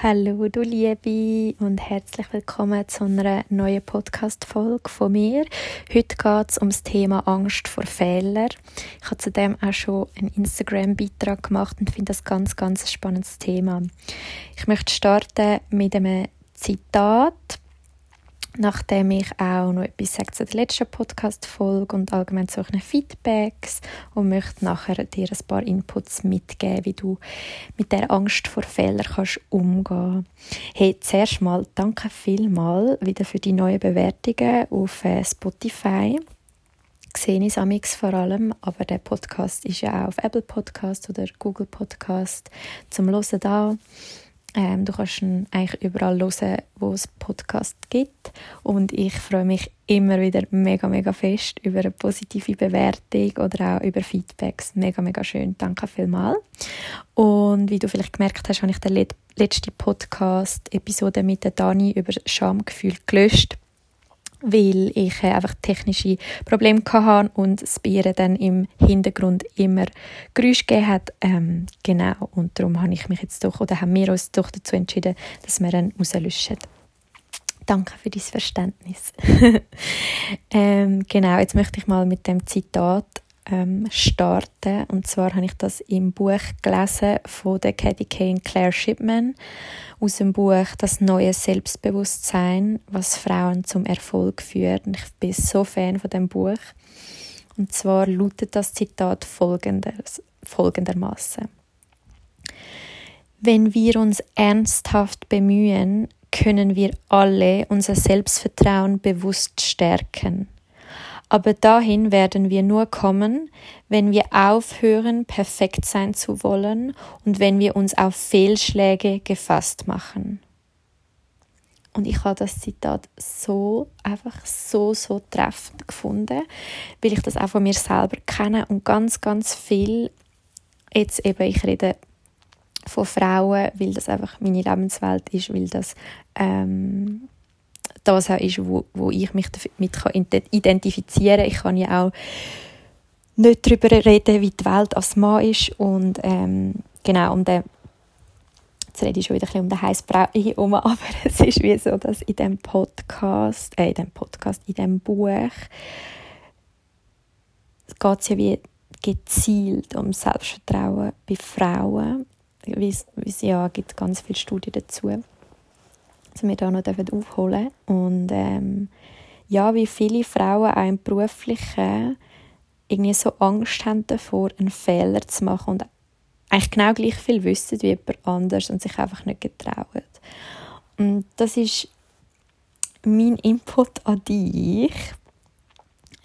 Hallo du Liebe und herzlich willkommen zu einer neuen Podcast-Folge von mir. Heute geht es um das Thema Angst vor Fehlern. Ich habe zudem auch schon einen Instagram-Beitrag gemacht und finde das ganz, ganz spannendes Thema. Ich möchte starten mit einem Zitat nachdem ich auch noch etwas sage zu der letzten Podcast-Folge und allgemein zu euren Feedbacks und möchte nachher dir ein paar Inputs mitgeben, wie du mit der Angst vor Fehlern kannst umgehen. Hey, zuerst mal danke vielmal wieder für die neuen Bewertungen auf äh, Spotify sehe ich es vor allem, aber der Podcast ist ja auch auf Apple Podcast oder Google Podcast zum Hören da. Ähm, du kannst ihn eigentlich überall hören, wo es Podcast gibt. Und ich freue mich immer wieder mega, mega fest über eine positive Bewertung oder auch über Feedbacks. Mega, mega schön. Danke vielmals. Und wie du vielleicht gemerkt hast, habe ich die letzte Podcast-Episode mit Dani über Schamgefühl gelöscht weil ich äh, einfach technische Probleme hatte und das Bier dann im Hintergrund immer Geräusche gegeben hat. Ähm, genau, und darum habe ich mich jetzt doch, oder haben wir uns doch dazu entschieden, dass wir ihn rauslöschen. Danke für dein Verständnis. ähm, genau, jetzt möchte ich mal mit dem Zitat ähm, starten. Und zwar habe ich das im Buch gelesen von der Katie Kane Claire Shipman aus dem Buch Das neue Selbstbewusstsein, was Frauen zum Erfolg führt. Und ich bin so Fan von dem Buch. Und zwar lautet das Zitat folgendermaßen. Wenn wir uns ernsthaft bemühen, können wir alle unser Selbstvertrauen bewusst stärken. Aber dahin werden wir nur kommen, wenn wir aufhören, perfekt sein zu wollen und wenn wir uns auf Fehlschläge gefasst machen. Und ich habe das Zitat so, einfach so, so treffend gefunden, weil ich das auch von mir selber kenne und ganz, ganz viel, jetzt eben, ich rede von Frauen, weil das einfach meine Lebenswelt ist, weil das ähm, das auch ist, wo, wo ich mich damit identifizieren kann. Ich kann ja auch nicht darüber reden, wie die Welt als Mann ist und ähm, genau, um den jetzt rede ich schon wieder ein um den heißen Brei herum, aber es ist wie so, dass in dem Podcast, äh, in dem Podcast, in dem Buch geht es ja wie gezielt um Selbstvertrauen bei Frauen. Wie es ja gibt ganz viele Studien dazu wir da noch aufholen Und ähm, ja, wie viele Frauen auch im Beruflichen irgendwie so Angst haben davor, einen Fehler zu machen und eigentlich genau gleich viel wissen wie jemand anders und sich einfach nicht getrauen. Und das ist mein Input an dich.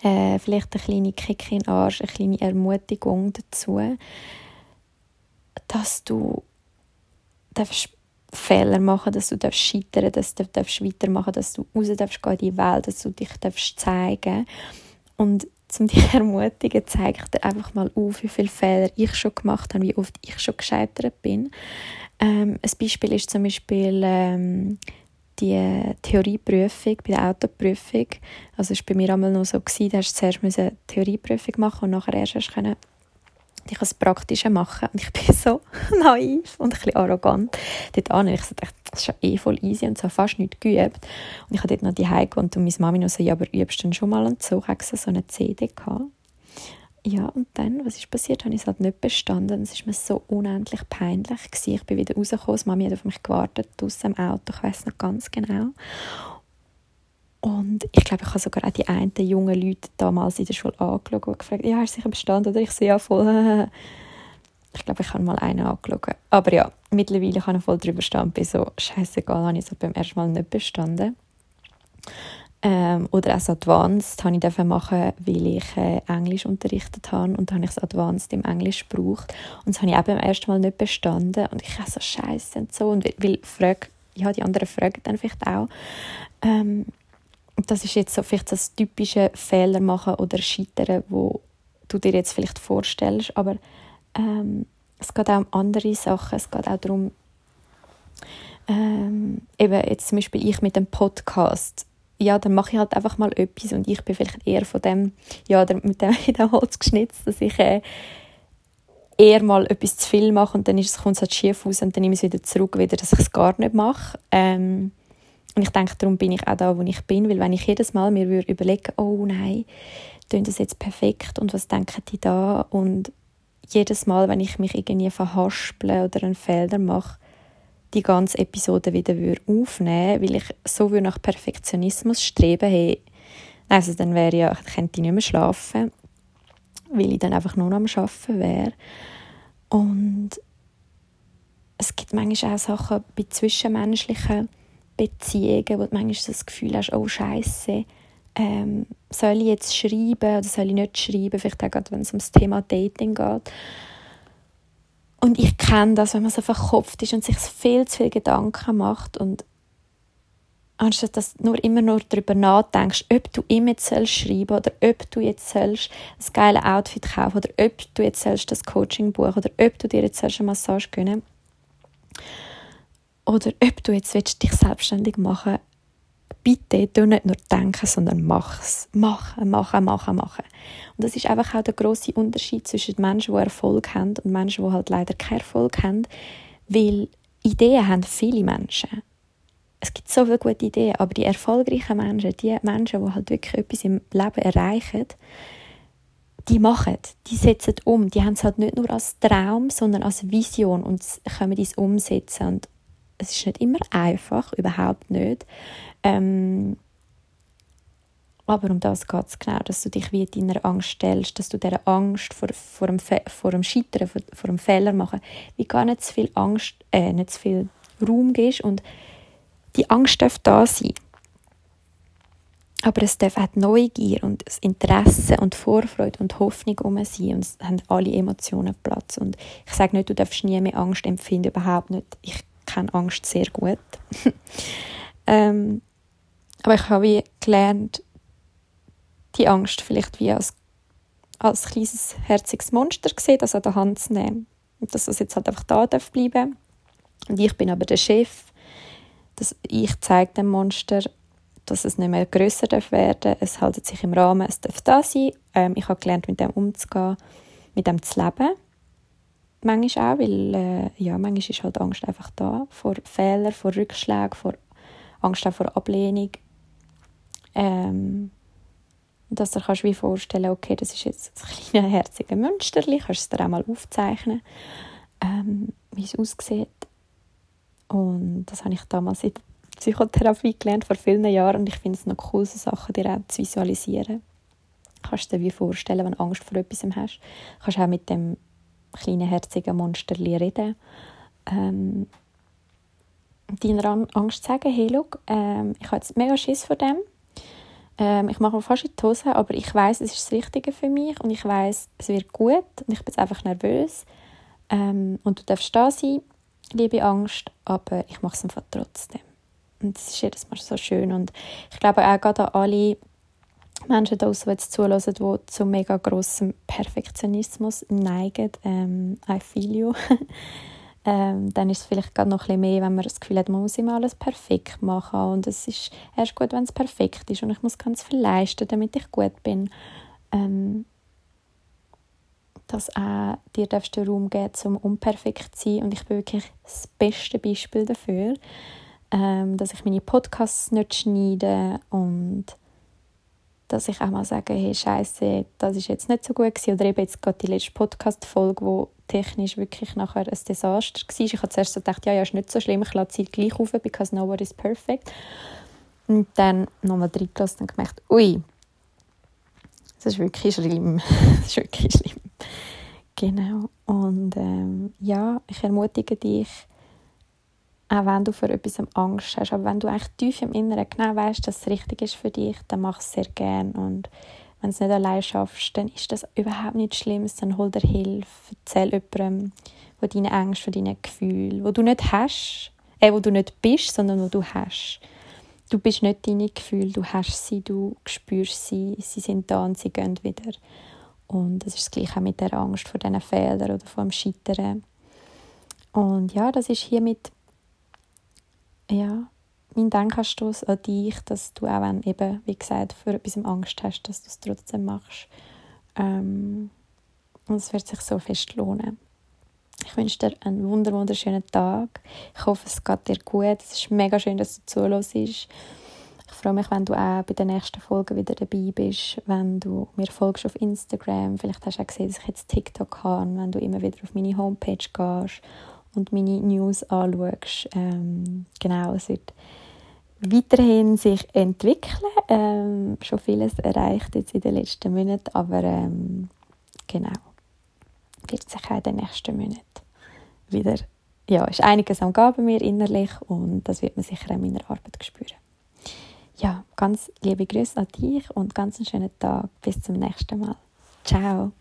Äh, vielleicht eine kleine Kick in den Arsch, eine kleine Ermutigung dazu, dass du darfst Fehler machen, dass du darfst scheitern, dass du darfst weitermachen, dass du raus darfst gehen in die Welt, dass du dich darfst zeigen. Und um dich zu ermutigen, zeige ich dir einfach mal auf, wie viele Fehler ich schon gemacht habe, wie oft ich schon gescheitert bin. Ähm, ein Beispiel ist zum Beispiel ähm, die Theorieprüfung bei der Autoprüfung. Also es war bei mir einmal noch so, gewesen, da hast du zuerst eine Theorieprüfung machen und nachher erst ich das Praktische machen. Und ich bin so naiv und ein bisschen arrogant dort an. Ich dachte, das ist ja eh voll easy und so fast nicht geübt. Und ich habe dort noch die gewohnt und meine Mami noch so, ja, aber übst du schon mal? Und so ich so eine CD. Gehabt. Ja, und dann, was ist passiert? Habe ich es halt nicht bestanden. Es war mir so unendlich peinlich. Gewesen. Ich bin wieder rausgekommen. Die Mami hat auf mich gewartet, draussen im Auto. Ich weiß noch ganz genau. Und ich glaube, ich habe sogar auch die einen jungen Leute damals in der Schule angeschaut und gefragt, ja, hast du sicher bestanden? Oder ich so, ja, voll. Ich glaube, ich habe mal einen angeschaut. Aber ja, mittlerweile kann ich voll drüber stehen bin so, scheißegal, habe ich so beim ersten Mal nicht bestanden. Ähm, oder auch Advanced habe ich machen, weil ich äh, Englisch unterrichtet habe und habe ich das Advanced im Englisch gebraucht und das habe ich auch beim ersten Mal nicht bestanden und ich habe so scheiße und so und weil, weil frage, ja, die anderen fragen dann vielleicht auch, ähm, das ist jetzt so vielleicht das typische Fehler machen oder Scheitern, wo du dir jetzt vielleicht vorstellst, aber ähm, es geht auch um andere Sachen. Es geht auch darum, ähm, eben jetzt zum Beispiel ich mit dem Podcast, ja, dann mache ich halt einfach mal etwas und ich bin vielleicht eher von dem, ja, mit dem in dem Holz geschnitzt, dass ich äh, eher mal etwas zu viel mache und dann ist es, kommt es halt schief aus und dann nehme ich es wieder zurück, wieder, dass ich es gar nicht mache. Ähm, und ich denke, darum bin ich auch da, wo ich bin, weil wenn ich jedes Mal mir würde oh nein, tun das jetzt perfekt und was denken die da und jedes Mal, wenn ich mich irgendwie verhasple oder einen Fehler mache, die ganze Episode wieder aufnehmen weil ich so nach Perfektionismus streben hey, also dann wäre ja, ich könnte nicht mehr schlafen, weil ich dann einfach nur noch am Arbeiten wäre. Und es gibt manchmal auch Sachen bei zwischenmenschlichen Beziehungen, wo du manchmal das Gefühl hast, oh Scheiße, ähm, soll ich jetzt schreiben oder soll ich nicht schreiben, vielleicht auch gerade, wenn es ums Thema Dating geht. Und ich kenne das, wenn man so verkopft ist und sich viel zu viel Gedanken macht und anstatt dass du nur immer nur darüber nachdenkst, ob du ihm jetzt schreiben sollst oder ob du jetzt sollst ein geiles Outfit kaufen oder ob du jetzt sollst das Coaching buchen oder ob du dir jetzt sollst eine Massage gönnen oder ob du jetzt willst, dich selbstständig machen bitte tu nicht nur denken, sondern mach es. Machen, machen, machen, machen. Und das ist einfach auch der große Unterschied zwischen Menschen, die Erfolg haben und Menschen, die halt leider keinen Erfolg haben, weil Ideen haben viele Menschen. Es gibt so viele gute Ideen, aber die erfolgreichen Menschen, die Menschen, die halt wirklich etwas im Leben erreichen, die machen, die setzen um, die haben es halt nicht nur als Traum, sondern als Vision und können es umsetzen. Und es ist nicht immer einfach, überhaupt nicht. Ähm, aber um das geht es genau, dass du dich wie deiner Angst stellst, dass du dieser Angst vor, vor, dem, vor dem Scheitern, vor, vor dem Fehler machen, wie gar nicht zu viel Angst, äh, nicht zu viel Raum gibst und die Angst darf da sein. Aber es darf auch Neugier und das Interesse und Vorfreude und Hoffnung um sein und es haben alle Emotionen Platz. Und ich sage nicht, du darfst nie mehr Angst empfinden, überhaupt nicht. Ich kenne Angst sehr gut. ähm, aber ich habe gelernt, die Angst vielleicht wie als, als kleines, herziges Monster gesehen, das an der Hand zu nehmen. Und dass das jetzt halt einfach da darf bleiben. Und ich bin aber der Chef. Dass ich zeige dem Monster, dass es nicht mehr grösser darf werden. Es hält sich im Rahmen, es darf da sein. Ähm, ich habe gelernt, mit dem umzugehen, mit dem zu leben. Manchmal auch, weil äh, ja, manchmal ist halt Angst einfach da. Vor Fehlern, vor Rückschlägen, vor Angst auch vor Ablehnung ähm, dass du kannst wie vorstellen okay, das ist jetzt ein kleines herziges Münsterli, kannst du es dir auch mal aufzeichnen, ähm, wie es aussieht. Und das habe ich damals in der Psychotherapie gelernt, vor vielen Jahren, und ich finde es noch cool, so Sachen dir auch zu visualisieren. Du kannst dir wie vorstellen, wenn du Angst vor etwas hast, kannst du auch mit dem kleinen herzigen Monsterli reden. Ähm, deiner Angst sagen, hey, look, ähm, ich habe jetzt mega Schiss vor dem, ähm, ich mache mir fast in die Hose, aber ich weiß, es ist das Richtige für mich und ich weiß, es wird gut und ich bin jetzt einfach nervös. Ähm, und du darfst da sein, liebe Angst, aber ich mache es einfach trotzdem. Und das ist jedes Mal so schön und ich glaube auch gerade an alle Menschen da die jetzt die zu mega grossem Perfektionismus neigen. Ähm, I feel you. ähm, dann ist es vielleicht gerade noch ein bisschen mehr, wenn man das Gefühl hat, man muss immer alles perfekt machen und es ist erst gut, wenn es perfekt ist und ich muss ganz viel leisten, damit ich gut bin. Ähm, dass auch dir darfst Raum geben, um unperfekt zu sein und ich bin wirklich das beste Beispiel dafür, ähm, dass ich meine Podcasts nicht schneide und dass ich auch mal sage, hey, Scheiße, das ist jetzt nicht so gut gewesen. Oder eben jetzt gerade die letzte Podcast-Folge, wo technisch wirklich nachher ein Desaster war. Ich habe zuerst so gedacht, ja, ja, ist nicht so schlimm, ich lasse sie gleich auf, because nobody is perfect. Und dann nochmal reingelassen und gemerkt, ui, das ist wirklich schlimm. das ist wirklich schlimm. Genau. Und ähm, ja, ich ermutige dich, auch wenn du vor etwas Angst hast. Aber wenn du eigentlich tief im Inneren genau weißt, dass es richtig ist für dich, dann mach es sehr gern. Und wenn du es nicht allein schaffst, dann ist das überhaupt nichts Schlimmes. Dann hol dir Hilfe. Erzähl jemandem von deinen Ängsten, von deinen Gefühlen, wo du nicht hast, äh, wo du nicht bist, sondern wo du hast. Du bist nicht deine Gefühle, du hast sie, du spürst sie, sie sind da und sie gehen wieder. Und das ist das Gleiche mit der Angst vor diesen Fehlern oder vor dem Scheitern. Und ja, das ist hiermit ja, mein Denkanstoß an dich, dass du auch wenn eben, wie gesagt, für etwas Angst hast, dass du es trotzdem machst. Ähm, und es wird sich so fest lohnen. Ich wünsche dir einen wunderschönen Tag. Ich hoffe, es geht dir gut. Es ist mega schön, dass du zuhörst. Ich freue mich, wenn du auch bei der nächsten Folge wieder dabei bist, wenn du mir folgst auf Instagram. Vielleicht hast du auch gesehen, dass ich jetzt TikTok habe, wenn du immer wieder auf meine Homepage gehst und meine News anschaust. Ähm, genau, es wird weiterhin sich entwickeln. Ähm, schon vieles erreicht jetzt in den letzten Monaten, aber ähm, genau, wird sich auch in den nächsten Monaten wieder, ja, ist einiges am bei mir innerlich und das wird man sicher in meiner Arbeit spüren. Ja, ganz liebe Grüße an dich und ganz einen schönen Tag. Bis zum nächsten Mal. Ciao.